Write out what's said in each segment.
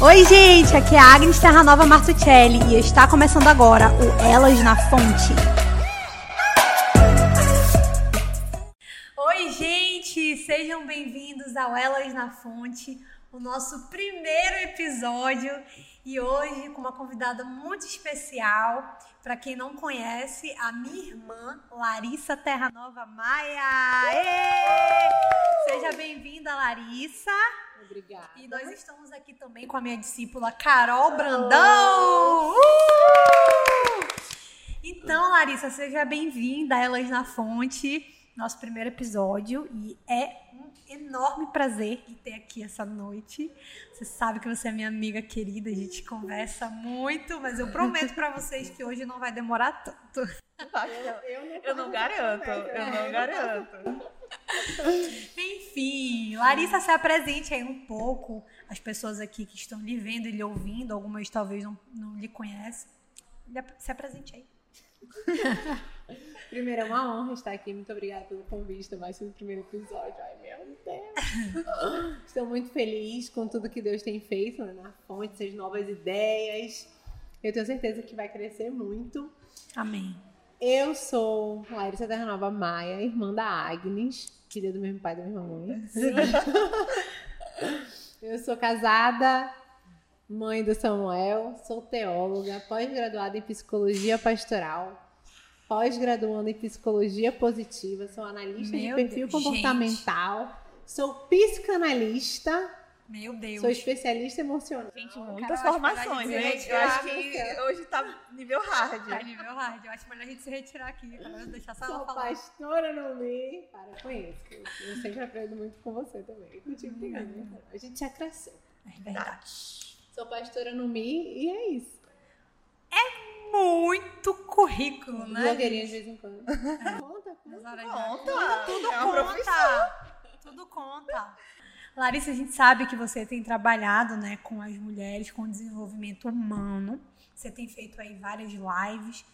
Oi, gente, aqui é a Agnes Terranova Martuccelli e está começando agora o Elas na Fonte. Oi, gente, sejam bem-vindos ao Elas na Fonte, o nosso primeiro episódio e hoje com uma convidada muito especial. Para quem não conhece, a minha irmã Larissa Terranova Maia. Ê! Seja bem-vinda, Larissa. Obrigada. E nós estamos aqui também com a minha discípula Carol Brandão. Uh! Então, Larissa, seja bem-vinda a Elas na Fonte, nosso primeiro episódio. E é enorme prazer de ter aqui essa noite. Você sabe que você é minha amiga querida, a gente conversa muito, mas eu prometo para vocês que hoje não vai demorar tanto. Eu, eu, não, eu não garanto, eu não garanto. Enfim, Larissa, se apresente aí um pouco. As pessoas aqui que estão lhe vendo e lhe ouvindo, algumas talvez não, não lhe conhecem. Se apresente aí. Primeiro, é uma honra estar aqui. Muito obrigada pelo convite. Mais um primeiro episódio. Ai, meu Deus. Estou muito feliz com tudo que Deus tem feito né, na fonte, essas novas ideias. Eu tenho certeza que vai crescer muito. Amém. Eu sou Larissa Terranova Maia, irmã da Agnes, filha do mesmo pai e da mesma mãe. Eu sou casada, mãe do Samuel, sou teóloga, pós-graduada em psicologia pastoral, pós-graduando em psicologia positiva, sou analista Meu de perfil Deus, comportamental, sou psicanalista Meu Deus. Sou especialista emocional. Gente, muitas Carol, formações, acho gente. que Eu vai acho que hoje tá nível hard. Tá nível hard. Eu acho melhor a gente se retirar aqui. Cara. Deixar só ela Sou falar. pastora no Mi. Para com isso. Eu eu sempre aprendo muito com você também. Contigo. Uhum. né? A gente já cresceu. É verdade. Sou pastora no Mi e é isso. Muito currículo, né? Blogueirinha de vez em quando. Conta, Nas conta. de- Conta, Tudo é uma conta. Tudo conta. Larissa, a gente sabe que você tem trabalhado né, com as mulheres, com o desenvolvimento humano. Você tem feito aí várias lives.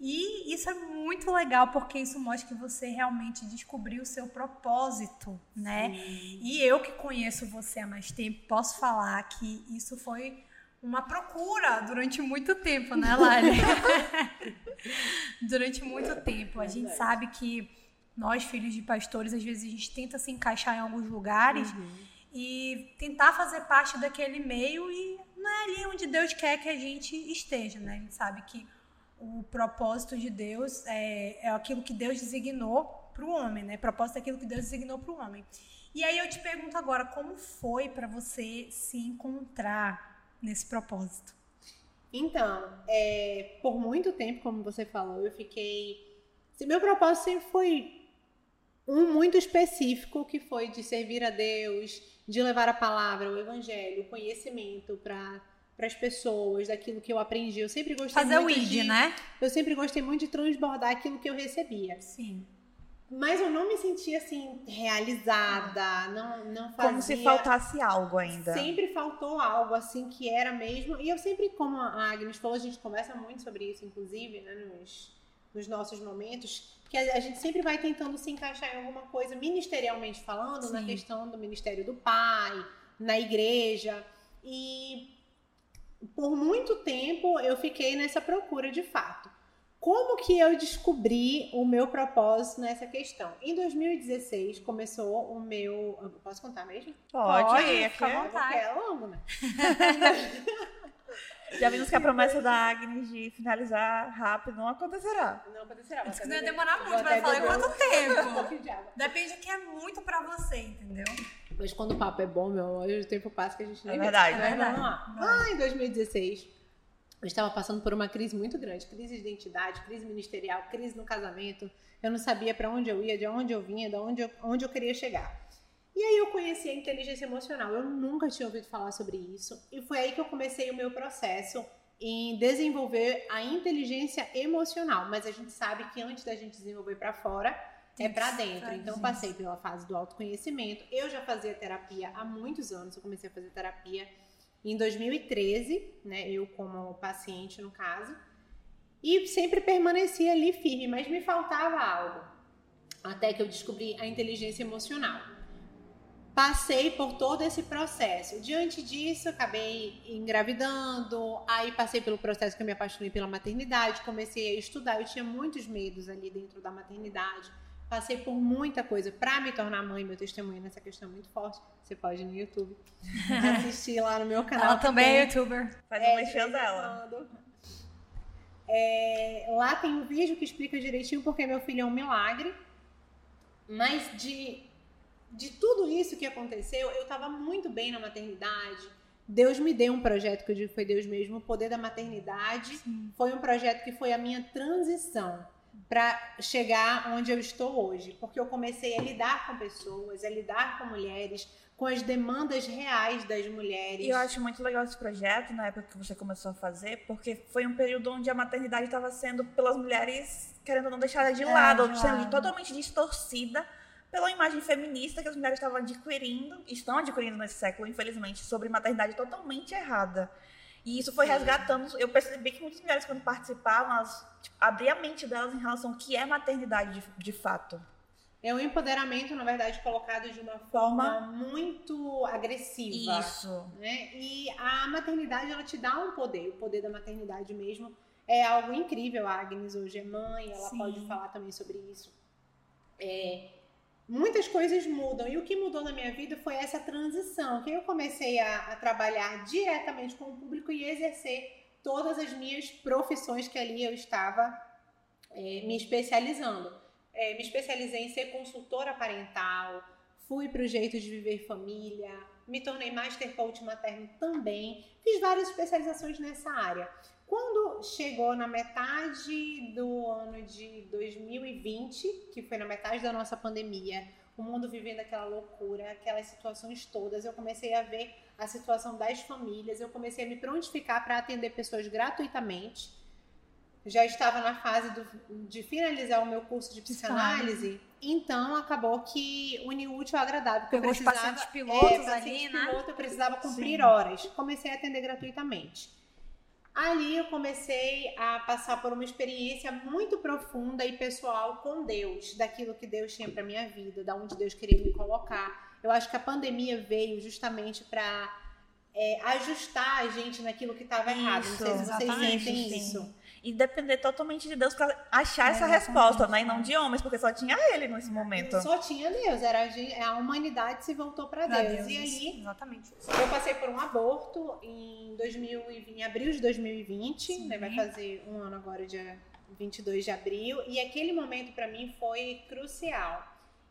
E isso é muito legal, porque isso mostra que você realmente descobriu o seu propósito, né? E eu que conheço você há mais tempo, posso falar que isso foi uma procura durante muito tempo, né, Lari? durante muito tempo. A gente sabe que nós, filhos de pastores, às vezes a gente tenta se encaixar em alguns lugares e tentar fazer parte daquele meio e não é ali onde Deus quer que a gente esteja, né? A gente sabe que o propósito de Deus é, é aquilo que Deus designou para o homem, né? Propósito é aquilo que Deus designou para o homem. E aí eu te pergunto agora, como foi para você se encontrar nesse propósito? Então, é, por muito tempo, como você falou, eu fiquei. se- Meu propósito sempre foi um muito específico, que foi de servir a Deus, de levar a palavra, o evangelho, o conhecimento para as pessoas, daquilo que eu aprendi. Eu sempre gostei Fazer o muito ID, de, né? Eu sempre gostei muito de transbordar aquilo que eu recebia. Sim. Mas eu não me sentia assim realizada, não não fazia Como se faltasse algo ainda. Sempre faltou algo assim que era mesmo. E eu sempre, como a Agnes falou, a gente conversa muito sobre isso, inclusive, né, nos, nos nossos momentos, que a, a gente sempre vai tentando se encaixar em alguma coisa, ministerialmente falando, na Sim. questão do ministério do pai, na igreja. E por muito tempo eu fiquei nessa procura de fato. Como que eu descobri o meu propósito nessa questão? Em 2016 começou o meu. eu Posso contar mesmo? Pode, Pode, aqui fica à é- vontade. Porque é longo, né? Já vimos que a promessa da Agnes de finalizar rápido não acontecerá. Não acontecerá. Vou não ia demorar muito, mas falei beber quanto tempo? Depende que é muito pra você, entendeu? Mas quando o papo é bom, meu amor, o tempo passa que a gente nem É verdade. Mas É verdade. vamos lá. Ah, em 2016, eu estava passando por uma crise muito grande. Crise de identidade, crise ministerial, crise no casamento. Eu não sabia para onde eu ia, de onde eu vinha, de onde eu, onde eu queria chegar. E aí eu conheci a inteligência emocional. Eu nunca tinha ouvido falar sobre isso. E foi aí que eu comecei o meu processo em desenvolver a inteligência emocional. Mas a gente sabe que antes da gente desenvolver para fora, é para dentro. Então passei pela fase do autoconhecimento. Eu já fazia terapia há muitos anos. Eu comecei a fazer terapia em 2013, né? Eu como paciente no caso. E sempre permanecia ali firme, mas me faltava algo. Até que eu descobri a inteligência emocional. passei por todo esse processo. Diante disso, acabei engravidando, aí passei pelo processo que eu me apaixonei pela maternidade, comecei a estudar, eu tinha muitos medos ali dentro da maternidade. Passei por muita coisa para me tornar mãe, meu testemunho nessa questão é muito forte. Você pode ir no YouTube assistir lá no meu canal. Ela também é youtuber. Faz é, um vez em dela. É, lá tem um vídeo que explica direitinho porque meu filho é um milagre. Mas de, de tudo isso que aconteceu, eu estava muito bem na maternidade. Deus me deu um projeto que eu digo que foi Deus mesmo, o poder da maternidade. Foi um projeto que foi a minha transição para chegar onde eu estou hoje, porque eu comecei a lidar com pessoas, a lidar com mulheres, com as demandas reais das mulheres. E eu acho muito legal esse projeto, na época que você começou a fazer, porque foi um período onde a maternidade estava sendo, pelas mulheres, querendo não deixada de É, lado, de sendo lado. totalmente distorcida pela imagem feminista que as mulheres estavam adquirindo, estão adquirindo nesse século, infelizmente, sobre maternidade totalmente errada. E isso foi Sim. resgatando. Eu percebi que muitas mulheres, quando participavam, elas tipo, abriam a mente delas em relação ao que é maternidade de, de fato. É um empoderamento, na verdade, colocado de uma forma muito agressiva. Isso. Né? E a maternidade, ela te dá um poder. O poder da maternidade mesmo é algo incrível. A Agnes hoje é mãe, ela Sim. pode falar também sobre isso. É, muitas coisas mudam. E o que mudou na minha vida foi essa transição. Que eu comecei a, a trabalhar diretamente com o público e exercer todas as minhas profissões que ali eu estava é, me especializando. É, me especializei em ser consultora parental, fui para o jeito de viver família, me tornei master coach materno também, fiz várias especializações nessa área. Quando chegou na metade do ano de 2020, que foi na metade da nossa pandemia, o mundo vivendo aquela loucura, aquelas situações todas, eu comecei a ver a situação das famílias, eu comecei a me prontificar para atender pessoas gratuitamente. Já estava na fase do- de finalizar o meu curso de psicanálise, então acabou que uniu o útil ao agradável. porque eu Pegou os precisava- pacientes pilotos é, paciente ali, né? piloto, eu precisava cumprir Sim. horas. Comecei a atender gratuitamente. Ali eu comecei a passar por uma experiência muito profunda e pessoal com Deus, daquilo que Deus tinha para minha vida, da onde Deus queria me colocar. Eu acho que a pandemia veio justamente para ajustar a gente naquilo que estava errado. Não sei se vocês sentem sim. isso. E depender totalmente de Deus pra achar É, essa resposta, né? E não de homens, porque só tinha ele nesse momento. Só tinha Deus, era a, gente- a humanidade se voltou para Pra Deus. Deus, E aí Exatamente. Eu passei por um aborto em, 2020, em abril de 2020, Sim. né? Vai fazer um ano agora, dia 22 de abril. E aquele momento para mim foi crucial.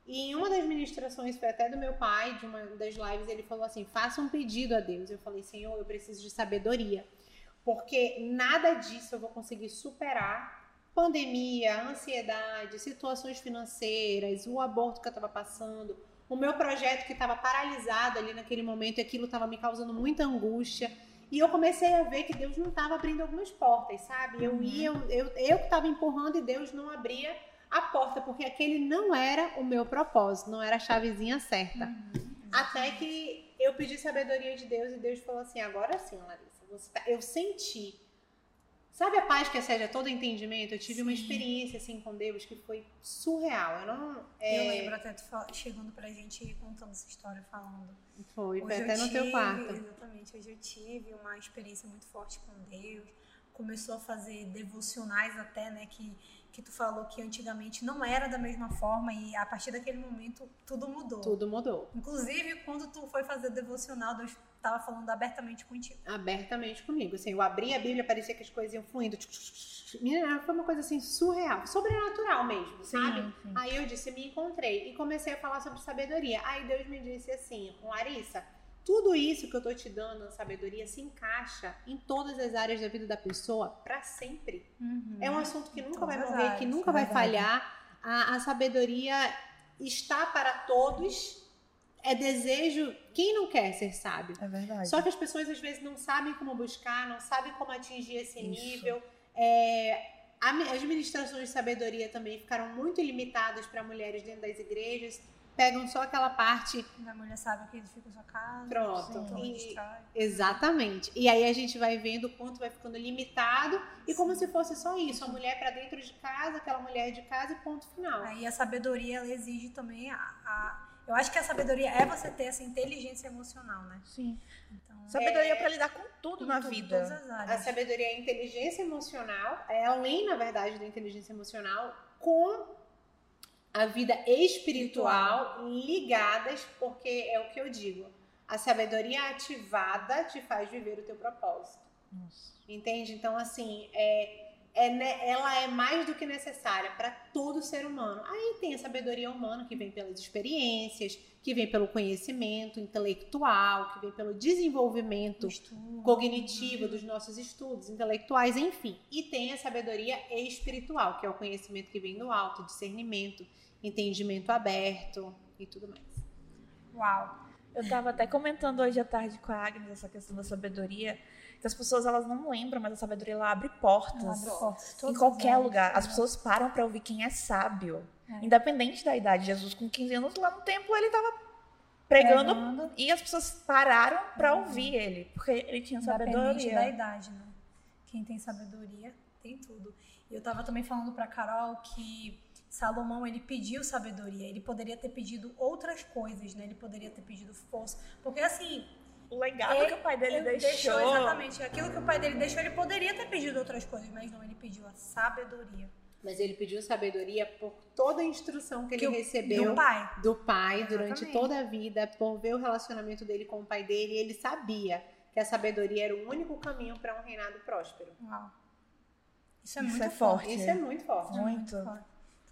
E em uma das ministrações, foi até do meu pai, de uma das lives, ele falou assim: faça um pedido a Deus. Eu falei, Senhor, eu preciso de sabedoria. Porque nada disso eu vou conseguir superar. Pandemia, ansiedade, situações financeiras, o aborto que eu estava passando, o meu projeto que estava paralisado ali naquele momento, e aquilo estava me causando muita angústia. E eu comecei a ver que Deus não estava abrindo algumas portas, sabe? Eu ia, eu, eu, que estava empurrando e Deus não abria a porta, porque aquele não era o meu propósito, não era a chavezinha certa. Até que eu pedi sabedoria de Deus e Deus falou assim: agora sim, Larissa, tá... eu senti. Sabe a paz que excede a todo entendimento? Eu tive uma Sim. experiência assim com Deus que foi surreal. Eu não. Eu é, lembro até tu chegando pra gente e contando essa história, falando. Foi, foi até eu no teu tive- quarto. Exatamente, hoje eu tive uma experiência muito forte com Deus. Começou a fazer devocionais até, né? Que, que tu falou que antigamente não era da mesma forma e a partir daquele momento tudo mudou. Tudo mudou. Inclusive, quando tu foi fazer devocional, Deus estava falando abertamente contigo. abertamente comigo. Assim, eu abri a Bíblia, parecia que as coisas iam fluindo. Menina, foi uma coisa assim surreal, sobrenatural mesmo, sabe? sim. Aí eu disse, me encontrei e comecei a falar sobre sabedoria. Aí Deus me disse assim, Larissa, tudo isso que eu tô te dando, sabedoria, se encaixa em todas as áreas da vida da pessoa para sempre. É um assunto que nunca vai Todas as morrer, que áreas, nunca é vai verdade. falhar. A, a sabedoria está para todos. É desejo. Quem não quer ser sábio? É verdade. Só que as pessoas às vezes não sabem como buscar, não sabem como atingir esse Isso. nível. É, as ministrações de sabedoria também ficaram muito limitadas para mulheres dentro das igrejas. Pegam só aquela parte. A mulher sabe que edifica sua casa. Pronto. então E-. Exatamente. E aí a gente vai vendo o quanto vai ficando limitado e como se fosse só isso. A mulher para dentro de casa, aquela mulher de casa e ponto final. Aí a sabedoria ela exige também a, a- Eu acho que a sabedoria é você ter essa inteligência emocional, né? Sim. Então, Sabedoria pra lidar com tudo na tudo, vida. Todas as A áreas. sabedoria é a inteligência emocional, é além, na verdade, da inteligência emocional, com a vida espiritual ligadas, porque é o que eu digo. A sabedoria ativada te faz viver o teu propósito. Nossa. Entende? Então, assim, é, é ne- ela é mais do que necessária para todo ser humano. Aí tem a sabedoria humana que vem pelas experiências, que vem pelo conhecimento intelectual, que vem pelo desenvolvimento Estudo. cognitivo dos nossos estudos intelectuais, enfim. E tem a sabedoria espiritual, que é o conhecimento que vem do alto, discernimento, entendimento aberto e tudo mais. Uau. Eu tava até comentando hoje à tarde com a Agnes essa questão da sabedoria. Que as pessoas elas não lembram, mas a sabedoria ela abre portas. Ela abre portas. Em qualquer áreas. lugar. As Exato. pessoas param pra ouvir quem é sábio. É. Independente da idade. Jesus, com 15 anos, lá no templo, ele tava pregando. Pregando. E as pessoas pararam pra ouvir ele. Porque ele tinha Independente sabedoria. da idade, né? Quem tem sabedoria tem tudo. E eu tava também falando pra Carol que Salomão, ele pediu sabedoria. Ele poderia ter pedido outras coisas, né? Ele poderia ter pedido força. Porque assim, O legado Ele- que o pai dele ele deixou. exatamente aquilo que o pai dele deixou. Ele poderia ter pedido outras coisas, mas não, ele pediu a sabedoria. Mas ele pediu sabedoria por toda a instrução que ele Que o- recebeu Do pai. do pai durante toda a vida, por ver o relacionamento dele com o pai dele, ele sabia que a sabedoria era o único caminho para um reinado próspero. Uau. Isso é Isso muito é forte. forte. Isso é muito forte. É Muito. forte.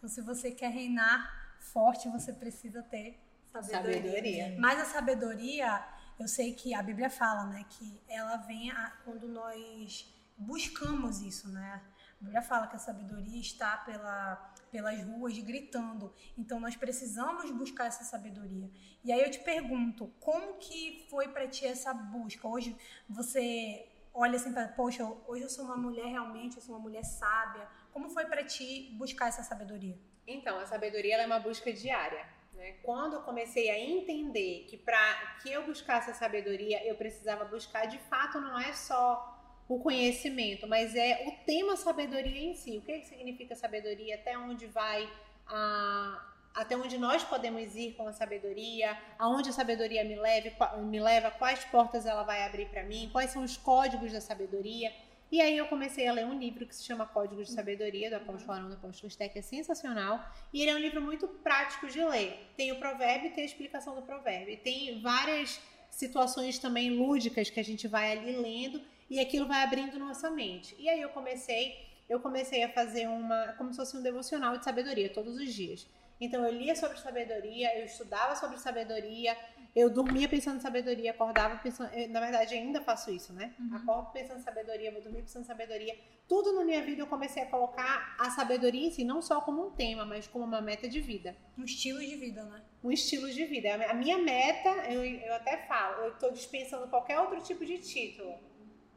Então, se você quer reinar forte, você precisa ter sabedoria. Sabedoria. Mas a sabedoria, eu sei que a Bíblia fala, né, que ela vem a- quando nós buscamos isso, né? A Bíblia fala que a sabedoria está pela, pelas ruas gritando. Então nós precisamos buscar essa sabedoria. E aí eu te pergunto, como que foi para ti essa busca? Hoje você olha assim para, poxa, hoje eu sou uma mulher realmente, eu sou uma mulher sábia. Como foi para ti buscar essa sabedoria? Então, a sabedoria é uma busca diária. Né? Quando eu comecei a entender que para que eu buscasse a sabedoria, eu precisava buscar de fato não é só o conhecimento, mas é o tema sabedoria em si. O que, que significa sabedoria? Até onde vai a até onde nós podemos ir com a sabedoria, aonde a sabedoria me, leve, me leva, quais portas ela vai abrir para mim, quais são os códigos da sabedoria. E aí eu comecei a ler um livro que se chama Códigos de Sabedoria, do apóstolo Arão, do apóstolo Steck, é sensacional. E ele é um livro muito prático de ler. Tem o provérbio e tem a explicação do provérbio. E tem várias situações também lúdicas que a gente vai ali lendo e aquilo vai abrindo nossa mente. E aí eu comecei, eu comecei a fazer uma, como se fosse um devocional de sabedoria todos os dias. Então eu lia sobre sabedoria, eu estudava sobre sabedoria, eu dormia pensando em sabedoria, acordava pensando, eu, na verdade ainda faço isso, né? Acordo pensando em sabedoria, vou dormir pensando em sabedoria. Tudo na minha vida eu comecei a colocar a sabedoria em si, não só como um tema, mas como uma meta de vida Um estilo de vida, né? um estilo de vida. A minha meta, eu, eu até falo, eu estou dispensando qualquer outro tipo de título.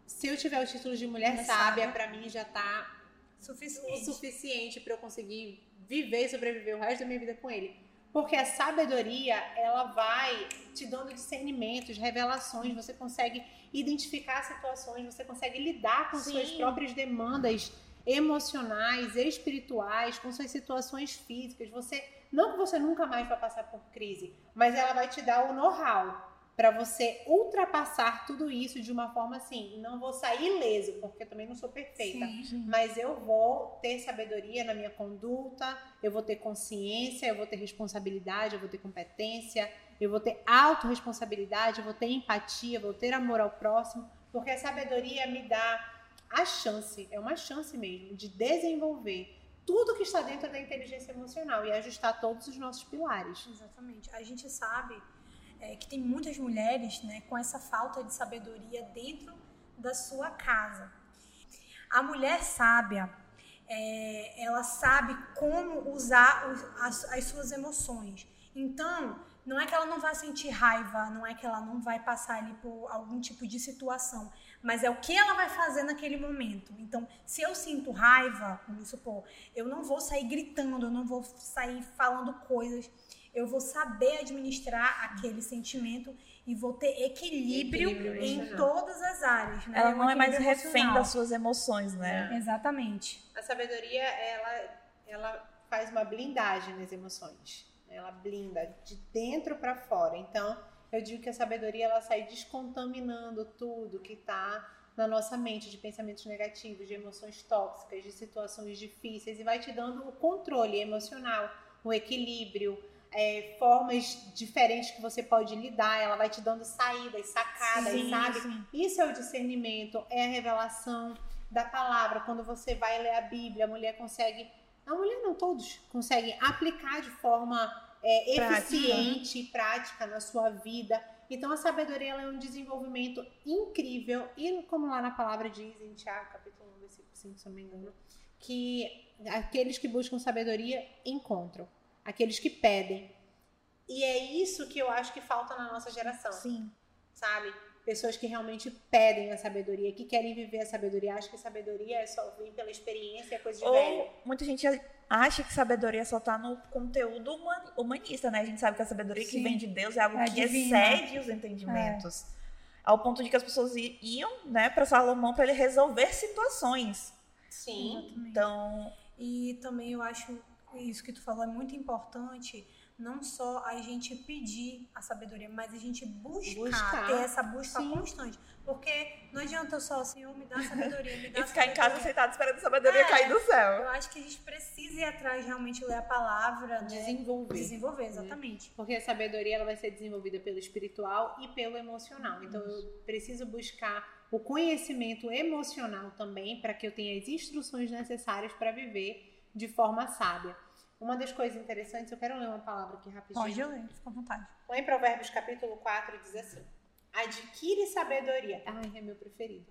Se eu tiver o título de mulher sábia, para mim já tá o Suficiente. suficiente para eu conseguir viver e sobreviver o resto da minha vida com ele. Porque a sabedoria, ela vai te dando discernimentos, revelações, você consegue identificar situações, você consegue lidar com Sim. suas próprias demandas emocionais, espirituais, com suas situações físicas. Você não que você nunca mais vai passar por crise, mas ela vai te dar o know-how para você ultrapassar tudo isso de uma forma assim, não vou sair ileso, porque eu também não sou perfeita, Sim. mas eu vou ter sabedoria na minha conduta, eu vou ter consciência, eu vou ter responsabilidade, eu vou ter competência, eu vou ter autorresponsabilidade, eu vou ter empatia, eu vou ter amor ao próximo, porque a sabedoria me dá a chance, é uma chance mesmo, de desenvolver tudo que está dentro da inteligência emocional e ajustar todos os nossos pilares. Exatamente. A gente sabe é, que tem muitas mulheres né, com essa falta de sabedoria dentro da sua casa. A mulher sábia, é, ela sabe como usar os- as, as suas emoções. Então, não é que ela não vai sentir raiva, não é que ela não vai passar ali por algum tipo de situação, mas é o que ela vai fazer naquele momento. Então, se eu sinto raiva, vamos supor, eu não vou sair gritando, eu não vou sair falando coisas, eu vou saber administrar aquele sentimento e vou ter equilíbrio, Equilíbrio em todas as áreas. Né? Ela Um não é mais refém emocional. das suas emoções, né? Exatamente. A sabedoria, ela, ela faz uma blindagem nas emoções. Ela blinda de dentro para fora. Então, eu digo que a sabedoria ela sai descontaminando tudo que está na nossa mente de pensamentos negativos, de emoções tóxicas, de situações difíceis e vai te dando o controle emocional, o equilíbrio, é, formas diferentes que você pode lidar, ela vai te dando saídas, sacadas, sim, sabe? Sim. Isso é o discernimento, é a revelação da palavra. Quando você vai ler a Bíblia, a mulher consegue, a mulher não todos conseguem aplicar de forma é, eficiente e prática na sua vida. Então a sabedoria é um desenvolvimento incrível e como lá na palavra diz em Tiago, capítulo 1, versículo 5, se não me engano, que aqueles que buscam sabedoria encontram aqueles que pedem. E é isso que eu acho que falta na nossa geração. Sim. Sabe? Pessoas que realmente pedem a sabedoria, que querem viver a sabedoria. Acho que sabedoria é só vir pela experiência, é coisa de Ou velho. Muita gente acha que sabedoria só tá no conteúdo humanista, né? A gente sabe que a sabedoria Sim. que vem de Deus é algo é que divina. excede os entendimentos. É. Ao ponto de que as pessoas iam, né, para Salomão para ele resolver situações. Sim. Então, e também eu acho isso que tu falou é muito importante, não só a gente pedir a sabedoria, mas a gente buscar, buscar. ter essa busca Sim. constante. Porque não adianta só, Senhor, me dá sabedoria, me dá E ficar em casa sentado esperando a sabedoria é, cair do céu. Eu acho que a gente precisa ir atrás realmente ler a palavra, né? desenvolver. Desenvolver, exatamente. Porque a sabedoria ela vai ser desenvolvida pelo espiritual e pelo emocional. Então eu preciso buscar o conhecimento emocional também para que eu tenha as instruções necessárias para viver de forma sábia. Uma das coisas interessantes, eu quero ler uma palavra aqui rapidinho. Pode ler, fica à vontade. Lá em Provérbios capítulo 4 diz assim: Adquire sabedoria. Ai, é meu preferido.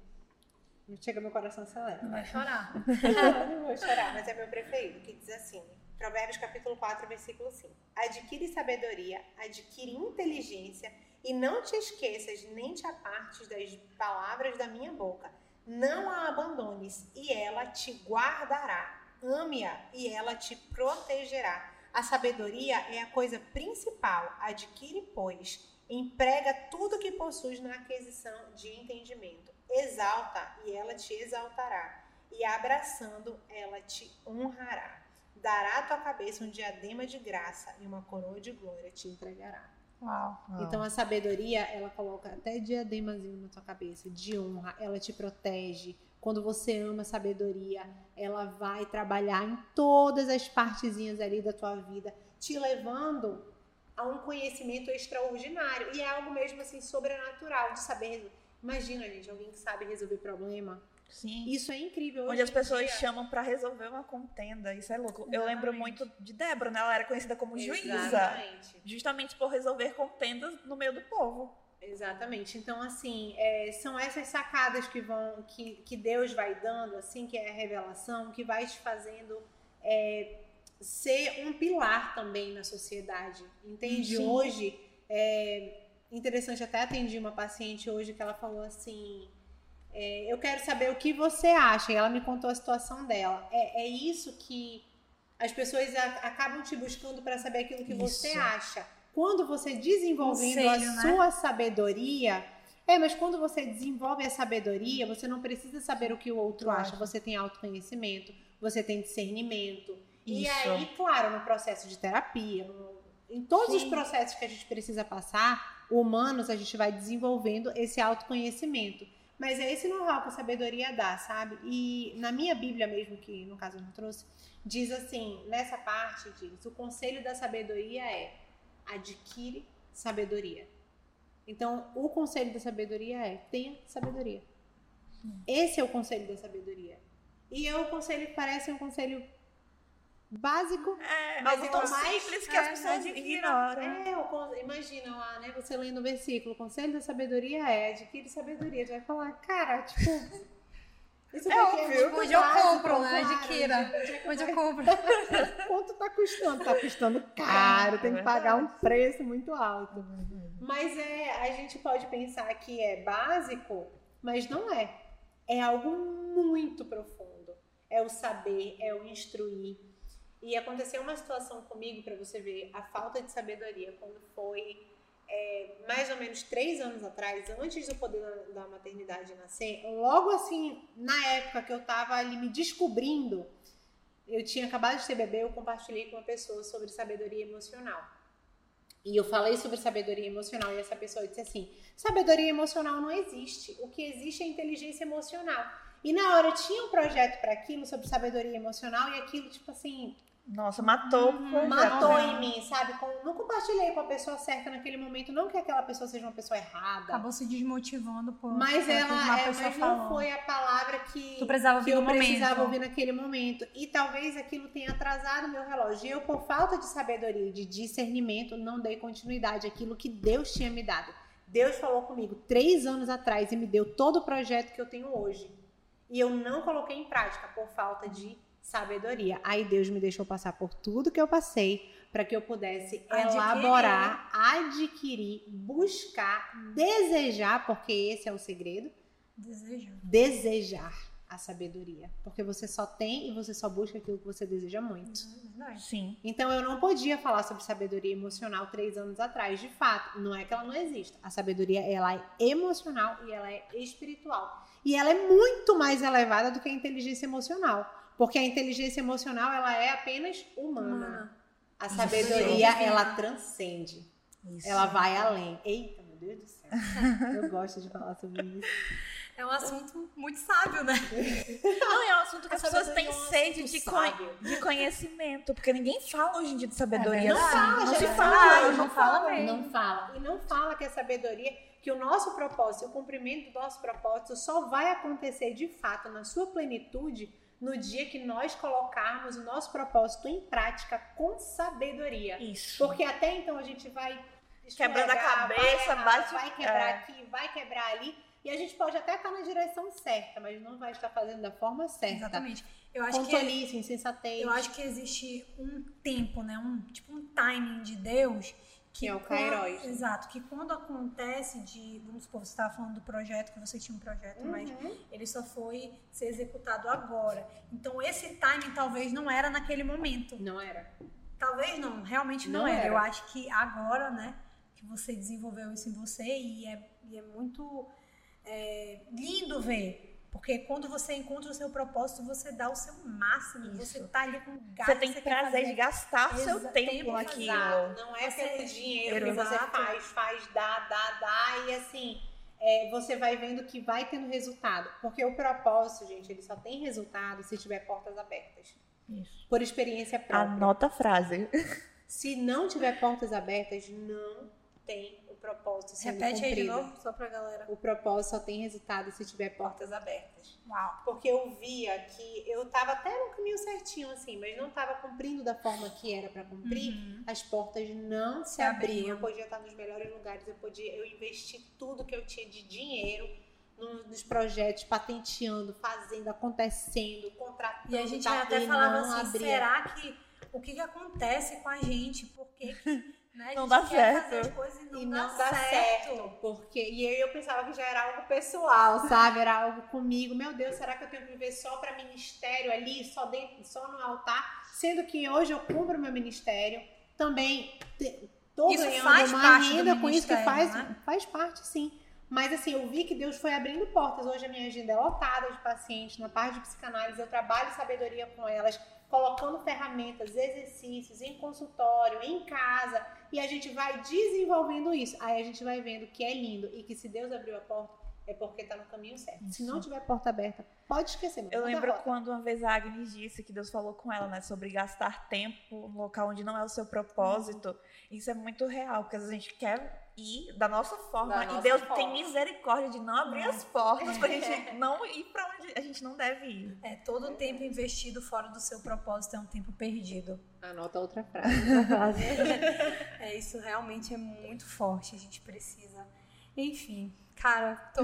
Chega meu coração acelera. Vai chorar. não, não vou chorar, mas é meu preferido, que diz assim: Provérbios capítulo 4, versículo 5. Adquire sabedoria, adquire inteligência e não te esqueças nem te apartes das palavras da minha boca. Não a abandones e ela te guardará Ame-a e ela te protegerá. A sabedoria é a coisa principal. Adquire, pois, emprega tudo que possuis na aquisição de entendimento. Exalta e ela te exaltará. E abraçando, ela te honrará. Dará à tua cabeça um diadema de graça e uma coroa de glória te entregará. Uau. Então a sabedoria, ela coloca até diademazinho na tua cabeça, de honra, ela te protege, quando você ama a sabedoria, ela vai trabalhar em todas as partezinhas ali da tua vida, te levando a um conhecimento extraordinário. E é algo mesmo assim sobrenatural de saber. Imagina, gente, alguém que sabe resolver problema. Sim. Isso é incrível. Onde as pessoas dia. chamam para resolver uma contenda. Isso é louco. Exatamente. Eu lembro muito de Débora, né? Ela era conhecida como juíza. Exatamente. Justamente por resolver contendas no meio do povo. Exatamente. Então, assim, é, são essas sacadas que vão, que, que Deus vai dando, assim, que é a revelação, que vai te fazendo é, ser um pilar também na sociedade. Entende? Sim. Hoje, é interessante, até atendi uma paciente hoje que ela falou assim. É, eu quero saber o que você acha. E ela me contou a situação dela. É, é isso que as pessoas a, acabam te buscando para saber aquilo que isso. você acha quando você desenvolvendo Conselho, a né? sua sabedoria, é, mas quando você desenvolve a sabedoria, você não precisa saber o que o outro claro. acha. Você tem autoconhecimento, você tem discernimento. Isso. E aí, claro, no processo de terapia, no, em todos Sim. os processos que a gente precisa passar, humanos, a gente vai desenvolvendo esse autoconhecimento. Mas é esse know-how que a sabedoria dá, sabe? E na minha Bíblia mesmo, que no caso eu não trouxe, diz assim, nessa parte diz, o conselho da sabedoria é adquire sabedoria. Então, o conselho da sabedoria é: tenha sabedoria. Esse é o conselho da sabedoria. E é o conselho que parece um conselho básico, é, mas algo tão mais simples que é, as pessoas ignoram. É, imagina lá, né? Você lendo o versículo, o conselho da sabedoria é adquire sabedoria. Você vai falar, cara, tipo. Isso é óbvio. Onde eu compro, né? Adquira. Onde eu compro. Quanto tá custando? Tá custando caro, tem que pagar um preço muito alto. Mas é, a gente pode pensar que é básico, mas não é. É algo muito profundo. É o saber, é o instruir. E aconteceu uma situação comigo, para você ver a falta de sabedoria, quando foi é, mais ou menos três anos atrás, antes do poder da, da maternidade nascer, logo assim, na época que eu estava ali me descobrindo, eu tinha acabado de ter bebê, eu compartilhei com uma pessoa sobre sabedoria emocional. E eu falei sobre sabedoria emocional e essa pessoa disse assim: sabedoria emocional não existe. O que existe é inteligência emocional. E na hora eu tinha um projeto para aquilo sobre sabedoria emocional e aquilo, tipo assim, nossa, matou. Uhum, matou em mim, sabe? Não compartilhei com a pessoa certa naquele momento. Não que aquela pessoa seja uma pessoa errada. Acabou se desmotivando por. Mas ela é, mas não foi a palavra que, tu precisava que eu momento. precisava ouvir naquele momento. E talvez aquilo tenha atrasado meu relógio. E eu, por falta de sabedoria, de discernimento, não dei continuidade àquilo que Deus tinha me dado. Deus falou comigo três anos atrás e me deu todo o projeto que eu tenho hoje. E eu não coloquei em prática por falta de sabedoria. Aí Deus me deixou passar por tudo que eu passei para que eu pudesse adquirir. elaborar, adquirir, buscar, desejar, porque esse é o segredo. Desejar. Desejar a sabedoria, porque você só tem e você só busca aquilo que você deseja muito. Sim. Então eu não podia falar sobre sabedoria emocional três anos atrás. De fato, não é que ela não exista. A sabedoria ela é emocional e ela é espiritual. E ela é muito mais elevada do que a inteligência emocional. Porque a inteligência emocional, ela é apenas humana. A sabedoria, Isso. ela transcende. Isso. Ela vai além. Eita, meu Deus do céu. Eu gosto de falar sobre isso. É um assunto muito sábio, né? Não, é um assunto que as pessoas têm é sede de, de conhecimento. Porque ninguém fala hoje em dia de sabedoria. É não fala, não se fala. Não, não fala mesmo. Não fala. E não fala que a sabedoria, que o nosso propósito, o cumprimento do nosso propósito só vai acontecer de fato na sua plenitude no dia que nós colocarmos o nosso propósito em prática com sabedoria. Isso. Porque até então a gente vai quebrando a cabeça, vai, bate, vai quebrar é. aqui, vai quebrar ali. E a gente pode até estar na direção certa, mas não vai estar fazendo da forma certa. Exatamente. Eu acho Com que insensatez. Eu acho que existe um tempo, né? Um tipo um timing de Deus que, é o Kairos. Exato, que quando acontece de, vamos supor, você estava falando do projeto, que você tinha um projeto, uhum. mas ele só foi ser executado agora. Então esse timing talvez não era naquele momento. Não era. Talvez não, realmente não, não era. era. Eu acho que agora, né, que você desenvolveu isso em você e é, e é muito é, lindo ver porque quando você encontra o seu propósito, você dá o seu máximo. Isso. Você tá ali com gasto. Você tem prazer de gastar o seu tempo, tempo naquilo. Não é você pelo dinheiro que você faz, faz, dá, dá, dá. E assim, é, você vai vendo que vai tendo resultado. Porque o propósito, gente, ele só tem resultado se tiver portas abertas. Isso. Por experiência própria. Anota a frase. Se não tiver portas abertas, não tem propósito sendo Repete cumprido. aí de novo, só pra galera. O propósito só tem resultado se tiver portas abertas. Uau. Porque eu via que eu tava até no caminho certinho, assim, mas não tava cumprindo da forma que era para cumprir. Uhum. As portas não se, se abriam. abriam. Eu podia estar nos melhores lugares, eu podia, eu investi tudo que eu tinha de dinheiro nos projetos, patenteando, fazendo, acontecendo, contratando. E a gente até falava assim, abria. será que o que, que acontece com a gente? Por que, que né? Não dá certo. E não, e dá, não dá certo. certo. Porque, e aí eu pensava que já era algo pessoal, sabe? Era algo comigo. Meu Deus, será que eu tenho que viver só para ministério ali, só, dentro, só no altar? Sendo que hoje eu cumpro meu ministério. Também tô isso ganhando uma renda com isso que faz, né? faz parte, sim. Mas assim, eu vi que Deus foi abrindo portas. Hoje a minha agenda é lotada de pacientes. Na parte de psicanálise, eu trabalho sabedoria com elas colocando ferramentas, exercícios em consultório, em casa, e a gente vai desenvolvendo isso. Aí a gente vai vendo que é lindo e que se Deus abriu a porta, é porque está no caminho certo. Isso. Se não tiver porta aberta, pode esquecer. Eu lembro quando uma vez a Agnes disse que Deus falou com ela, né, sobre gastar tempo no local onde não é o seu propósito. Uhum. Isso é muito real, porque a gente quer ir da nossa forma. Da e nossa Deus forma. tem misericórdia de não abrir as portas pra gente não ir para onde a gente não deve ir. É, todo o tempo investido fora do seu propósito é um tempo perdido. Anota outra frase. é, isso realmente é muito forte, a gente precisa. Enfim, cara, tô...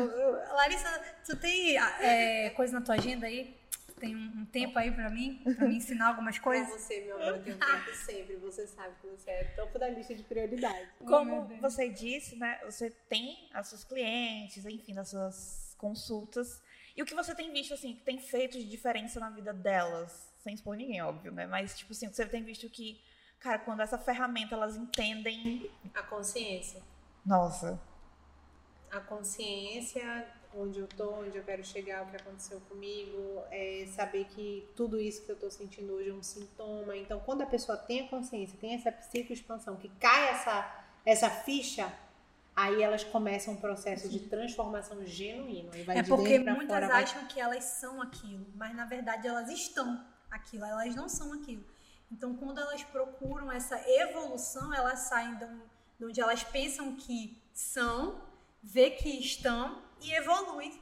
Larissa, tu tem é, coisa na tua agenda aí? Tem um, um tempo aí pra mim, pra me ensinar algumas coisas? Pra você, meu amor, eu tenho tempo sempre. Você sabe que você é topo da lista de prioridades. Como você disse, né? Você tem as seus clientes, enfim, as suas consultas. E o que você tem visto, assim, que tem feito de diferença na vida delas? Sem expor ninguém, óbvio, né? Mas, tipo assim, você tem visto que, cara, quando essa ferramenta elas entendem. A consciência. Nossa. A consciência onde eu tô, onde eu quero chegar, o que aconteceu comigo, é saber que tudo isso que eu tô sentindo hoje é um sintoma. Então, quando a pessoa tem a consciência, tem essa psicoexpansão, que cai essa, essa ficha, aí elas começam um processo de transformação genuíno. é porque muitas fora, acham vai... que elas são aquilo, mas na verdade elas estão aquilo, elas não são aquilo. Então, quando elas procuram essa evolução, elas saem de onde elas pensam que são, vê que estão e evoluem.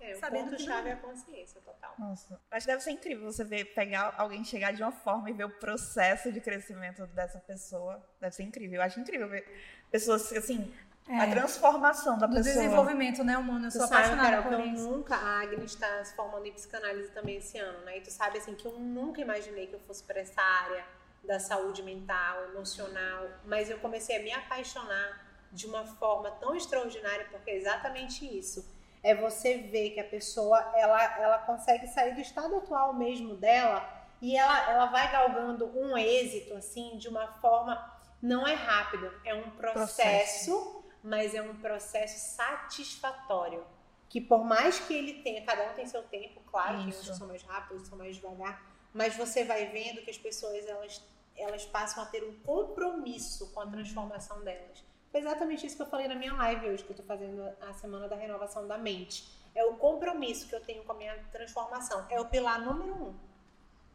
É, o ponto-chave é a consciência total. Nossa, acho que deve ser incrível você ver, pegar alguém chegar de uma forma e ver o processo de crescimento dessa pessoa. Deve ser incrível. Eu acho incrível ver pessoas, assim, é. a transformação da Do pessoa. desenvolvimento, né, humano? Eu sou tu apaixonada sabe, Carol, por isso. Eu nunca, a Agnes está se formando em psicanálise também esse ano, né? E tu sabe, assim, que eu nunca imaginei que eu fosse para essa área da saúde mental, emocional, mas eu comecei a me apaixonar de uma forma tão extraordinária, porque é exatamente isso. É você ver que a pessoa ela, ela consegue sair do estado atual mesmo dela e ela, ela vai galgando um êxito assim de uma forma não é rápido, é um processo, processo. mas é um processo satisfatório. Que por mais que ele tenha, cada um tem seu tempo, claro, Isso. que uns são mais rápidos, outros são mais devagar, mas você vai vendo que as pessoas elas, elas passam a ter um compromisso com a transformação delas. Exatamente isso que eu falei na minha live hoje, que eu estou fazendo a semana da renovação da mente. É o compromisso que eu tenho com a minha transformação. É o pilar número um.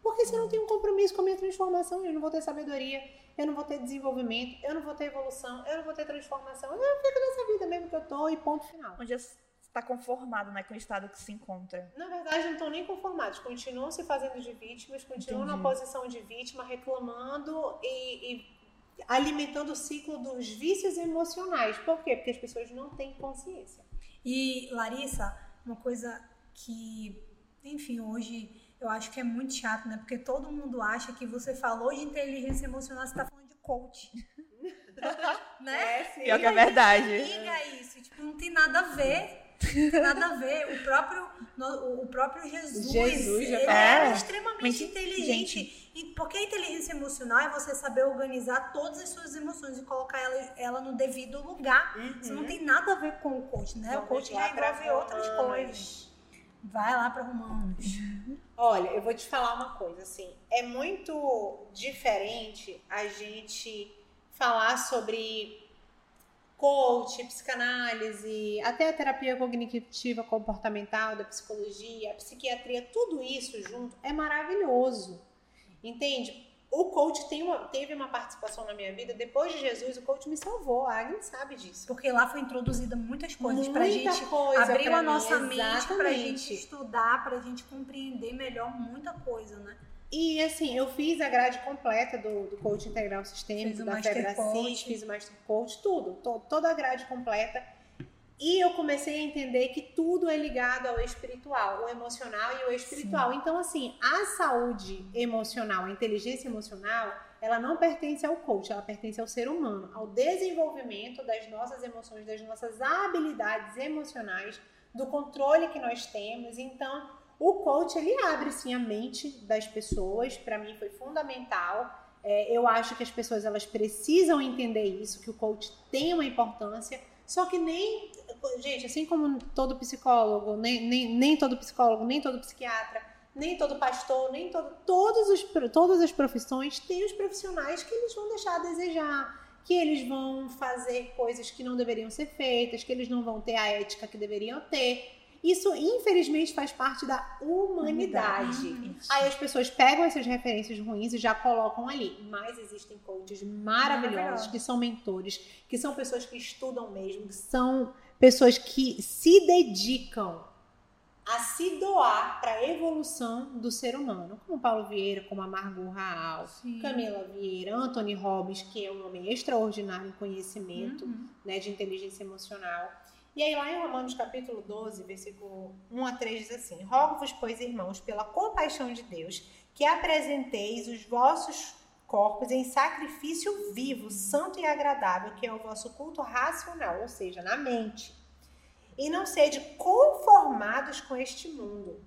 Porque se eu não tenho um compromisso com a minha transformação, eu não vou ter sabedoria, eu não vou ter desenvolvimento, eu não vou ter evolução, eu não vou ter transformação. Eu fico nessa vida mesmo que eu tô e ponto final. Onde está conformado né, com o estado que se encontra. Na verdade, não estão nem conformados. Continuam se fazendo de vítimas, continuam Entendi. na posição de vítima, reclamando e, e alimentando o ciclo dos vícios emocionais. Por quê? Porque as pessoas não têm consciência. E, Larissa, uma coisa que, enfim, hoje eu acho que é muito chato, né? Porque todo mundo acha que você falou de inteligência emocional, você tá falando de coach. né? É, sim. Pior que é verdade. Liga isso, tipo, não tem nada a ver nada a ver. O próprio, o próprio Jesus, Jesus ele é, é extremamente inteligente. E porque a inteligência emocional é você saber organizar todas as suas emoções e colocar ela, ela no devido lugar. Uhum. Isso não tem nada a ver com o coach, né? Vamos o coach já envolve outras coisas. Vai lá para Romanos. Olha, eu vou te falar uma coisa, assim, é muito diferente a gente falar sobre coach, psicanálise, até a terapia cognitiva comportamental, da psicologia, a psiquiatria, tudo isso junto é maravilhoso. Entende? O coach tem uma, teve uma participação na minha vida. Depois de Jesus, o coach me salvou. A Agnes sabe disso. Porque lá foi introduzida muitas coisas Muita pra gente. Coisa abriu a nossa mim, mente pra gente estudar, pra gente compreender melhor muita coisa, né? E assim, eu fiz a grade completa do, do coach integral sistêmico, da Febra fiz o Master Coach, tudo, to, toda a grade completa. E eu comecei a entender que tudo é ligado ao espiritual, o emocional e o espiritual. Sim. Então, assim, a saúde emocional, a inteligência emocional, ela não pertence ao coach, ela pertence ao ser humano, ao desenvolvimento das nossas emoções, das nossas habilidades emocionais, do controle que nós temos. Então, o coach ele abre sim a mente das pessoas, para mim foi fundamental. É, eu acho que as pessoas elas precisam entender isso, que o coach tem uma importância. Só que nem, gente, assim como todo psicólogo, nem, nem, nem todo psicólogo, nem todo psiquiatra, nem todo pastor, nem todo, todos os, todas as profissões têm os profissionais que eles vão deixar a desejar, que eles vão fazer coisas que não deveriam ser feitas, que eles não vão ter a ética que deveriam ter. Isso, infelizmente, faz parte da humanidade. humanidade. Aí as pessoas pegam essas referências ruins e já colocam ali. Mas existem coaches maravilhosos, que são mentores, que são pessoas que estudam mesmo, que são pessoas que se dedicam a se doar para a evolução do ser humano, como Paulo Vieira, como a Margot Raal, Sim. Camila Vieira, Anthony Robbins, que é um homem extraordinário em conhecimento uhum. né, de inteligência emocional. E aí, lá em Romanos capítulo 12, versículo 1 a 3, diz assim: Rogo-vos, pois, irmãos, pela compaixão de Deus, que apresenteis os vossos corpos em sacrifício vivo, santo e agradável, que é o vosso culto racional, ou seja, na mente. E não sede conformados com este mundo,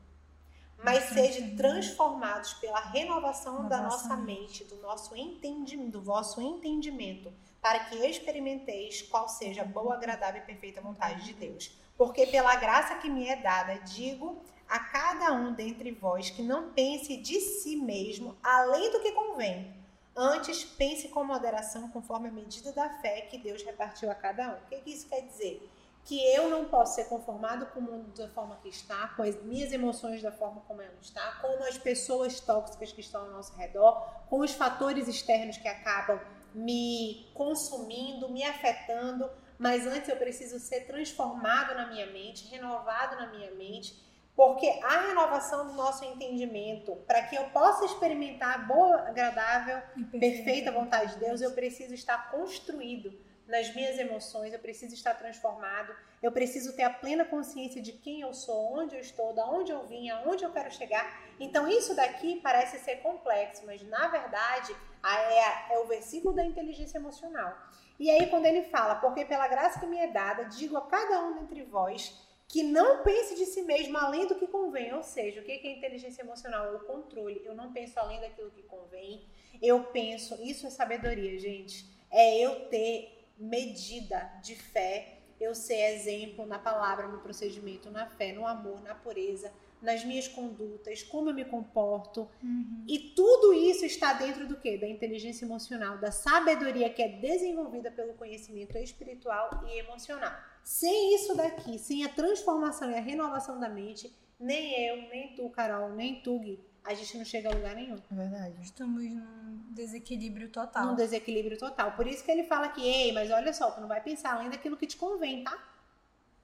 mas sede transformados pela renovação da nossa mente, do nosso entendimento, do vosso entendimento para que experimenteis qual seja a boa, agradável e perfeita vontade de Deus. Porque pela graça que me é dada, digo a cada um dentre vós que não pense de si mesmo além do que convém. Antes, pense com moderação, conforme a medida da fé que Deus repartiu a cada um. O que, que isso quer dizer? Que eu não posso ser conformado com o mundo da forma que está, com as minhas emoções da forma como ela está, com as pessoas tóxicas que estão ao nosso redor, com os fatores externos que acabam me consumindo, me afetando, mas antes eu preciso ser transformado na minha mente, renovado na minha mente porque a renovação do nosso entendimento, para que eu possa experimentar a boa, agradável, perfeita vontade de Deus, eu preciso estar construído nas minhas emoções, eu preciso estar transformado, eu preciso ter a plena consciência de quem eu sou, onde eu estou, da onde eu vim, aonde eu quero chegar. Então isso daqui parece ser complexo, mas na verdade é, é o versículo da inteligência emocional. E aí quando ele fala, porque pela graça que me é dada, digo a cada um dentre vós que não pense de si mesmo além do que convém. Ou seja, o que é inteligência emocional? É o controle. Eu não penso além daquilo que convém. Eu penso, isso é sabedoria, gente. É eu ter medida de fé, eu ser exemplo na palavra, no procedimento, na fé, no amor, na pureza, nas minhas condutas, como eu me comporto. Uhum. E tudo isso está dentro do quê? Da inteligência emocional, da sabedoria que é desenvolvida pelo conhecimento espiritual e emocional. Sem isso daqui, sem a transformação e a renovação da mente, nem eu, nem tu, Carol, nem tu, Gui, a gente não chega a lugar nenhum. É verdade. Estamos num desequilíbrio total. Num desequilíbrio total. Por isso que ele fala que, ei, mas olha só, tu não vai pensar além daquilo que te convém, tá?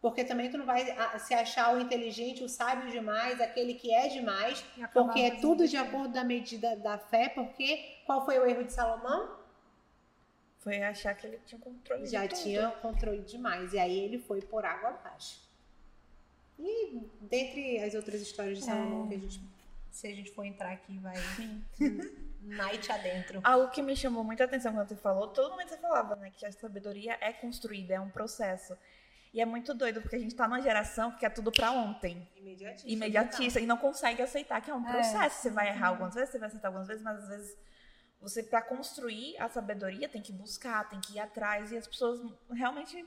Porque também tu não vai se achar o inteligente, o sábio demais, aquele que é demais, porque é tudo de acordo da medida da fé, porque qual foi o erro de Salomão? Foi achar que ele tinha controle Já de tinha controle demais. E aí ele foi por água abaixo. E dentre as outras histórias de Salomão é. que a gente. Se a gente for entrar aqui, vai. Night adentro. Algo que me chamou muita atenção quando você falou, todo momento você falava, né? Que a sabedoria é construída, é um processo. E é muito doido, porque a gente tá numa geração que é tudo para ontem. Imediatista. Imediatista. E não consegue aceitar que é um é. processo. É. Você vai errar algumas vezes, você vai acertar algumas vezes, mas às vezes você, para construir a sabedoria, tem que buscar, tem que ir atrás. E as pessoas realmente,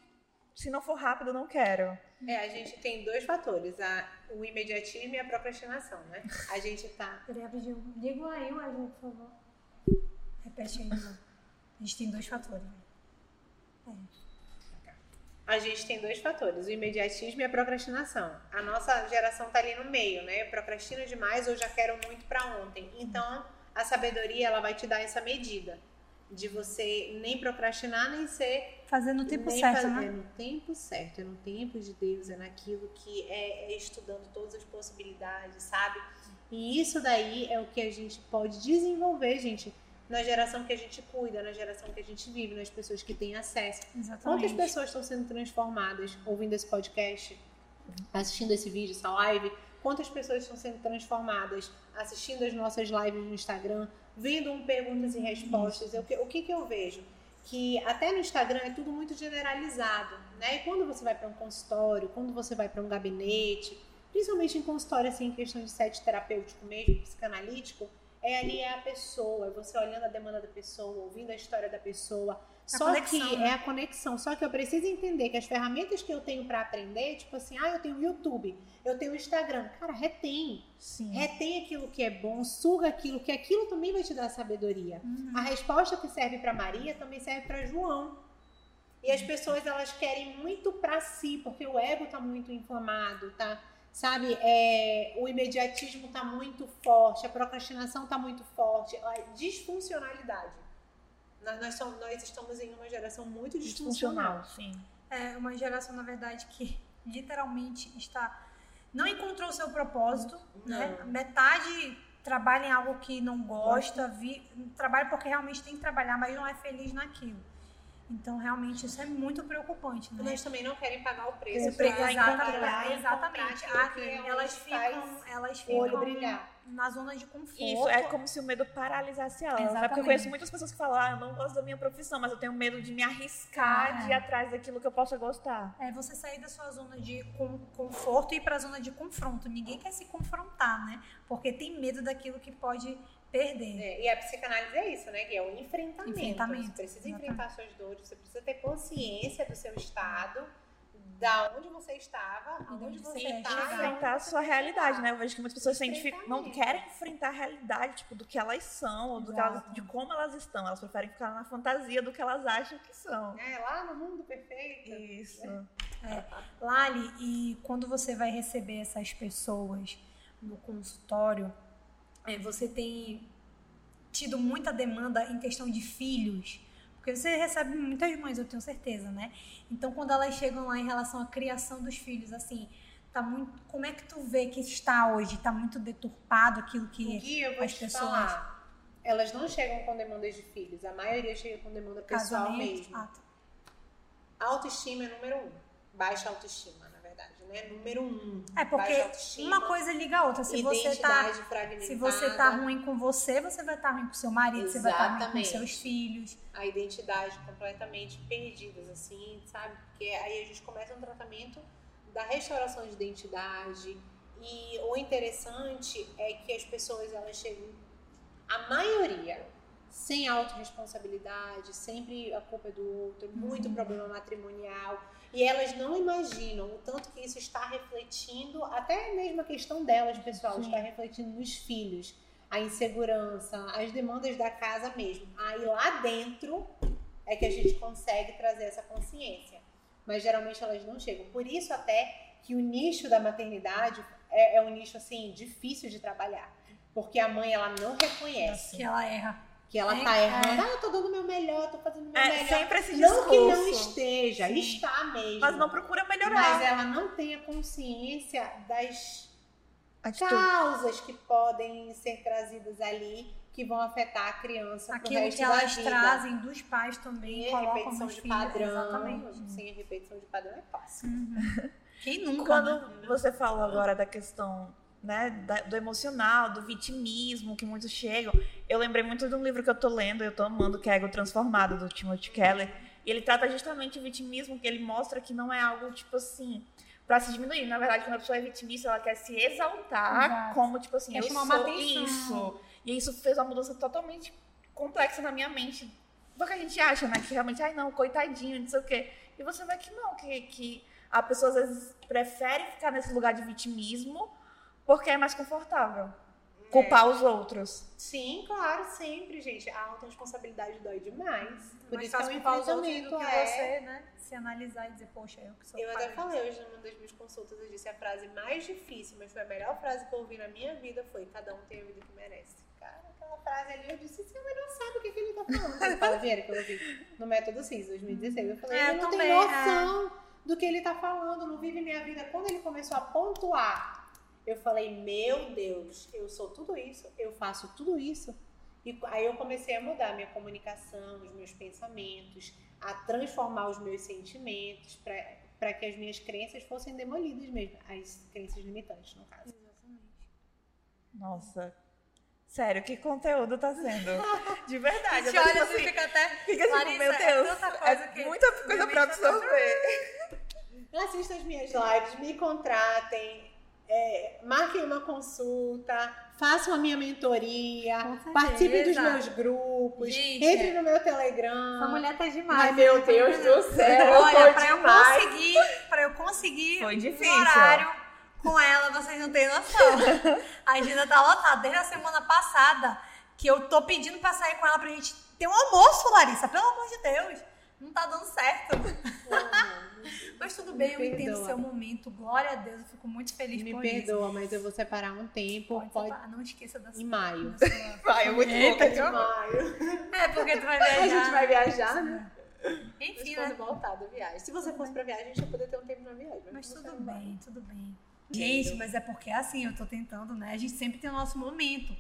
se não for rápido, não quero. É, a gente tem dois fatores: a, o imediatismo e a procrastinação, né? A gente tá. Peraí, rapidinho. Diga aí, Wesley, por favor. Repete aí, A gente tem dois fatores. É. A gente tem dois fatores, o imediatismo e a procrastinação. A nossa geração tá ali no meio, né? Eu procrastino demais ou já quero muito para ontem. Então, a sabedoria ela vai te dar essa medida de você nem procrastinar nem ser fazer no tempo certo, fazer né? no tempo certo, é no tempo de Deus, é naquilo que é, é estudando todas as possibilidades, sabe? E isso daí é o que a gente pode desenvolver, gente, na geração que a gente cuida, na geração que a gente vive, nas pessoas que têm acesso. Exatamente. Quantas pessoas estão sendo transformadas ouvindo esse podcast, assistindo esse vídeo, essa live? Quantas pessoas estão sendo transformadas assistindo as nossas lives no Instagram, vendo um perguntas e respostas? o, que, o que, que eu vejo? Que até no Instagram é tudo muito generalizado, né? E quando você vai para um consultório, quando você vai para um gabinete, principalmente em consultório, assim, em questão de sete terapêutico mesmo, psicanalítico, é ali é a pessoa, é você olhando a demanda da pessoa, ouvindo a história da pessoa, Só conexão, que né? é a conexão. Só que eu preciso entender que as ferramentas que eu tenho para aprender, tipo assim, ah, eu tenho YouTube, eu tenho Instagram. Cara, retém. Sim. Retém aquilo que é bom, suga aquilo, que aquilo também vai te dar sabedoria. Uhum. A resposta que serve para Maria também serve para João. E as pessoas elas querem muito para si, porque o ego tá muito inflamado, tá? Sabe, é, o imediatismo tá muito forte, a procrastinação tá muito forte, a disfuncionalidade. Nós, somos, nós estamos em uma geração muito disfuncional. Sim. É uma geração, na verdade, que literalmente está. Não encontrou o seu propósito, não. né? Metade trabalha em algo que não gosta, vi, trabalha porque realmente tem que trabalhar, mas não é feliz naquilo. Então, realmente, isso é muito preocupante, né? Mas também não querem pagar o preço. O preço exatamente. exatamente. Ah, elas ficam, elas ficam olho brilhar na zona de conforto. Isso, é como se o medo paralisasse elas. Né? Porque eu conheço muitas pessoas que falam, ah, eu não gosto da minha profissão, mas eu tenho medo de me arriscar, de ir atrás daquilo que eu possa gostar. É você sair da sua zona de conforto e ir para a zona de confronto. Ninguém quer se confrontar, né? Porque tem medo daquilo que pode perder. É, e a psicanálise é isso, né? Que é o enfrentamento. enfrentamento. Você precisa Exatamente. enfrentar suas dores, você precisa ter consciência do seu estado da onde você estava, aonde você está. enfrentar a sua realidade, né? Eu vejo que muitas pessoas não querem enfrentar a realidade, tipo, do que elas são, ou do que elas, de como elas estão. Elas preferem ficar na fantasia do que elas acham que são. É, lá no mundo perfeito. Isso. É. Lali, e quando você vai receber essas pessoas no consultório, é, você tem tido muita demanda em questão de filhos? Porque você recebe muitas mães, eu tenho certeza, né? Então, quando elas chegam lá em relação à criação dos filhos, assim, tá muito. Como é que tu vê que está hoje? Tá muito deturpado aquilo que Gui, eu vou as pessoas. Falar, elas não chegam com demandas de filhos, a maioria chega com demanda pessoal Casamento, mesmo. Ah, tá. Autoestima é número um. Baixa autoestima né? Número um. É porque uma coisa liga a outra. Se você tá se você tá ruim com você, você vai estar tá ruim com seu marido, Exatamente. você vai estar tá ruim com seus filhos. A identidade completamente perdidas assim, sabe? Porque aí a gente começa um tratamento da restauração de identidade. E o interessante é que as pessoas elas chegam a maioria sem autorresponsabilidade, sempre a culpa é do outro, muito uhum. problema matrimonial e elas não imaginam o tanto que isso está refletindo, até mesmo a questão delas, pessoal, Sim. está refletindo nos filhos, a insegurança, as demandas da casa mesmo. Aí lá dentro é que a gente consegue trazer essa consciência. Mas geralmente elas não chegam. Por isso até que o nicho da maternidade é, é um nicho assim difícil de trabalhar, porque a mãe ela não reconhece que ela erra que ela é, tá errando. É. Ah, eu tô dando o meu melhor, tô fazendo o meu é, melhor. Sempre esse discurso. Não que não esteja, Sim. está mesmo. Mas não procura melhorar. Mas ela não tem a consciência das Atitude. causas que podem ser trazidas ali que vão afetar a criança Aquilo resto que elas trazem dos pais também, e repetição de filhos, padrão. Exatamente. Sem repetição de padrão é fácil. Uhum. Quem nunca? Quando né? você falou agora da questão né, do emocional, do vitimismo que muitos chegam. Eu lembrei muito de um livro que eu tô lendo, eu tô amando, que é Ego Transformado, do Timothy Keller. E ele trata justamente o vitimismo, que ele mostra que não é algo, tipo assim, para se diminuir. Na verdade, quando a pessoa é vitimista, ela quer se exaltar Exato. como, tipo assim, quer eu sou isso. E isso fez uma mudança totalmente complexa na minha mente. Porque a gente acha, né, que realmente, ai não, coitadinho, não sei o quê. E você vê que não, que, que a pessoa às vezes prefere ficar nesse lugar de vitimismo porque é mais confortável. Culpar é. os outros. Sim, claro, sempre, gente. A autorresponsabilidade dói demais. Por isso que é um enfrentamento do que é... você, né? Se analisar e dizer, poxa, eu que sou Eu até falei hoje numa das minhas consultas, eu disse a frase mais difícil, mas foi a melhor frase que eu ouvi na minha vida, foi cada um tem a vida que merece. Cara, aquela frase ali, eu disse, sim, mas não sabe o que, que ele tá falando. Você fala, Vieira, que eu ouvi no Método CIS, 2016. Eu falei, é, ele não também, tem noção é. do que ele tá falando, não vive minha vida. Quando ele começou a pontuar eu falei, meu Deus, eu sou tudo isso, eu faço tudo isso. E aí eu comecei a mudar a minha comunicação, os meus pensamentos, a transformar os meus sentimentos para que as minhas crenças fossem demolidas mesmo, as crenças limitantes, no caso. Exatamente. Nossa, Sério, que conteúdo tá sendo? De verdade. Você olha, assim, fica até. Fica assim, Larissa, meu é Deus. É, é muita coisa pra absorver. Assista as minhas lives, me contratem é, marquem uma consulta, façam a minha mentoria, participem dos meus grupos, Gente, entre no meu Telegram. Essa mulher tá demais. Ai, meu Deus do céu. Olha, pra eu conseguir, para eu conseguir Foi difícil. um horário com ela, vocês não têm noção. A agenda tá lotada desde a semana passada que eu tô pedindo pra sair com ela pra gente ter um almoço, Larissa, pelo amor de Deus. Não tá dando certo. Mas tudo bem, Me eu perdoa. entendo o seu momento. Glória a Deus, eu fico muito feliz Me por isso. Me perdoa, mas eu vou separar um tempo. Pode, pode... Separar, não esqueça da sua. Em maio. Vai, eu vou te de maio. É, porque tu vai viajar. A gente vai viajar, né? Enfim, mas né? voltar da viagem. Se você fosse pra viagem, a gente ia poder ter um tempo na viagem. Mas, mas tudo bem, tudo bem. Gente, mas é porque assim, eu tô tentando, né? A gente sempre tem o nosso momento.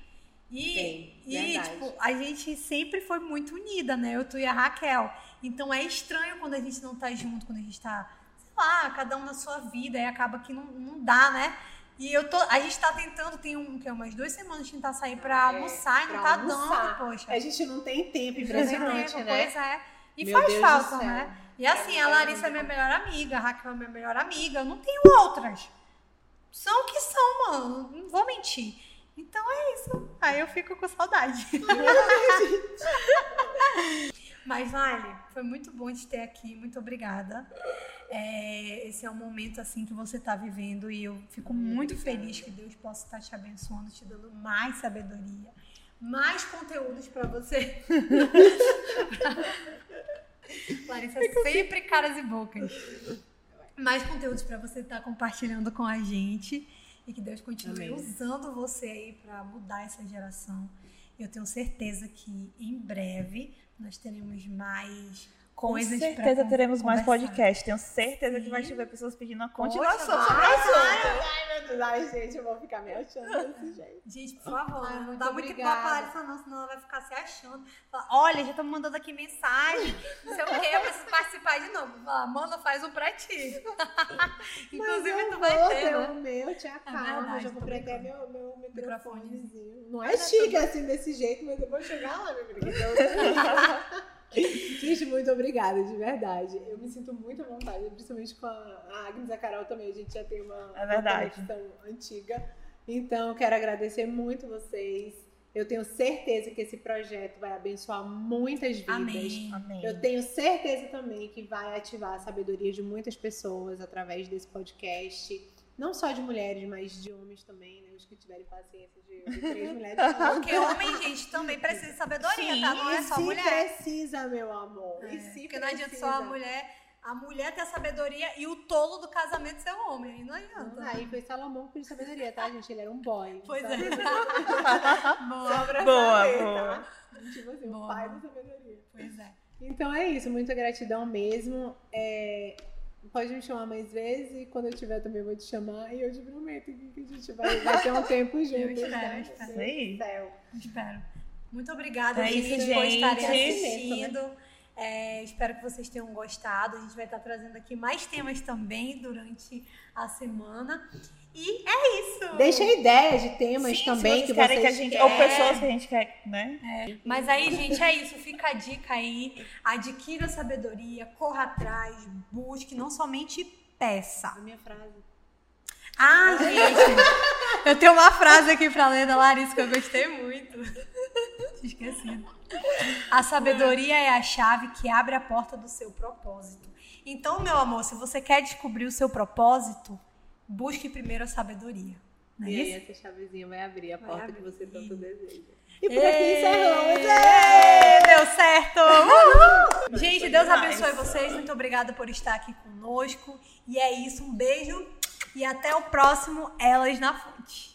E, e tipo, a gente sempre foi muito unida, né? Eu, tu e a Raquel. Então é estranho quando a gente não tá junto, quando a gente tá lá, cada um na sua vida, e acaba que não, não dá, né? E eu tô, a gente tá tentando, tem um, que é umas duas semanas tentar sair pra é, almoçar e não tá almoçar. dando, poxa. A gente não tem tempo, impressionante, né? Pois é. E Meu faz Deus falta, né? E assim, a Larissa é minha melhor amiga, a Raquel é minha melhor amiga, eu não tenho outras. São o que são, mano, não vou mentir. Então é isso. Aí eu fico com saudade. Mas, Vale, foi muito bom te ter aqui. Muito obrigada. é, esse é um momento assim que você está vivendo e eu fico muito feliz que Deus possa estar te abençoando, te dando mais sabedoria, mais conteúdos para você. Larissa sempre caras e bocas. Mais conteúdos para você estar compartilhando com a gente e que Deus continue Amém. usando você aí para mudar essa geração. Eu tenho certeza que em breve nós teremos mais com coisas certeza teremos mais podcast. Tenho certeza Sim. que vai tiver pessoas pedindo a continuação Poxa, sobre o assunto. Ai, meu Deus, ai, gente, eu vou ficar me achando desse jeito. Gente, por favor, ai, não dá muito tempo pra Larissa, não, senão ela vai ficar se achando. Fala, Olha, já estamos mandando aqui mensagem, não sei o quê, eu preciso participar de novo. Fala, manda, faz um pra ti. Inclusive, tu vai ter. Né? O meu, te acalma, é já vou prender meu, meu microfonezinho. Não é chique assim desse jeito, mas eu vou chegar lá, meu filho. Gente, muito obrigada, de verdade. Eu me sinto muito à vontade, principalmente com a Agnes e a Carol também. A gente já tem uma, é verdade. uma conexão antiga. Então, quero agradecer muito vocês. Eu tenho certeza que esse projeto vai abençoar muitas vidas. Amém. Amém. Eu tenho certeza também que vai ativar a sabedoria de muitas pessoas através desse podcast. Não só de mulheres, mas de homens também, né? Os que tiverem paciência de, três mulheres. Porque homem, gente, também precisa de sabedoria, Sim, tá? Não é só se mulher. precisa, meu amor. É, e se porque precisa. não adianta só a mulher. A mulher ter a sabedoria e o tolo do casamento ser o homem. Aí não adianta. Não, aí foi Salomão que pediu sabedoria, tá, gente? Ele era um boy. Pois é. boa, pra boa, saber, boa. Tá? Tipo assim, boa. o pai da sabedoria. Pois é. Então é isso, muita gratidão mesmo. É, pode me chamar mais vezes e quando eu tiver também eu vou te chamar e eu te prometo que a gente vai, vai ter um tempo junto. Eu espero, né? eu espero. Sim. Espero. Muito obrigada, é gente, isso, por estarem assistindo. É, espero que vocês tenham gostado. A gente vai estar trazendo aqui mais temas também durante a semana. E é isso. Deixa ideias de temas Sim, também vocês que vocês que a gente, Ou pessoas que a gente quer, né? É. Mas aí, gente, é isso. Fica a dica aí. Adquira sabedoria, corra atrás, busque, não somente peça. A minha frase. Ah, gente. eu tenho uma frase aqui pra ler da Larissa que eu gostei muito. Esquecido. A sabedoria é a chave que abre a porta do seu propósito. Então, meu amor, se você quer descobrir o seu propósito, busque primeiro a sabedoria. Não é e isso? aí essa chavezinha vai abrir a vai porta abrir. que você tanto deseja. E por aqui encerramos. Deu certo! Uhul! Gente, Deus abençoe vocês. Muito obrigada por estar aqui conosco. E é isso. Um beijo e até o próximo Elas na Fonte.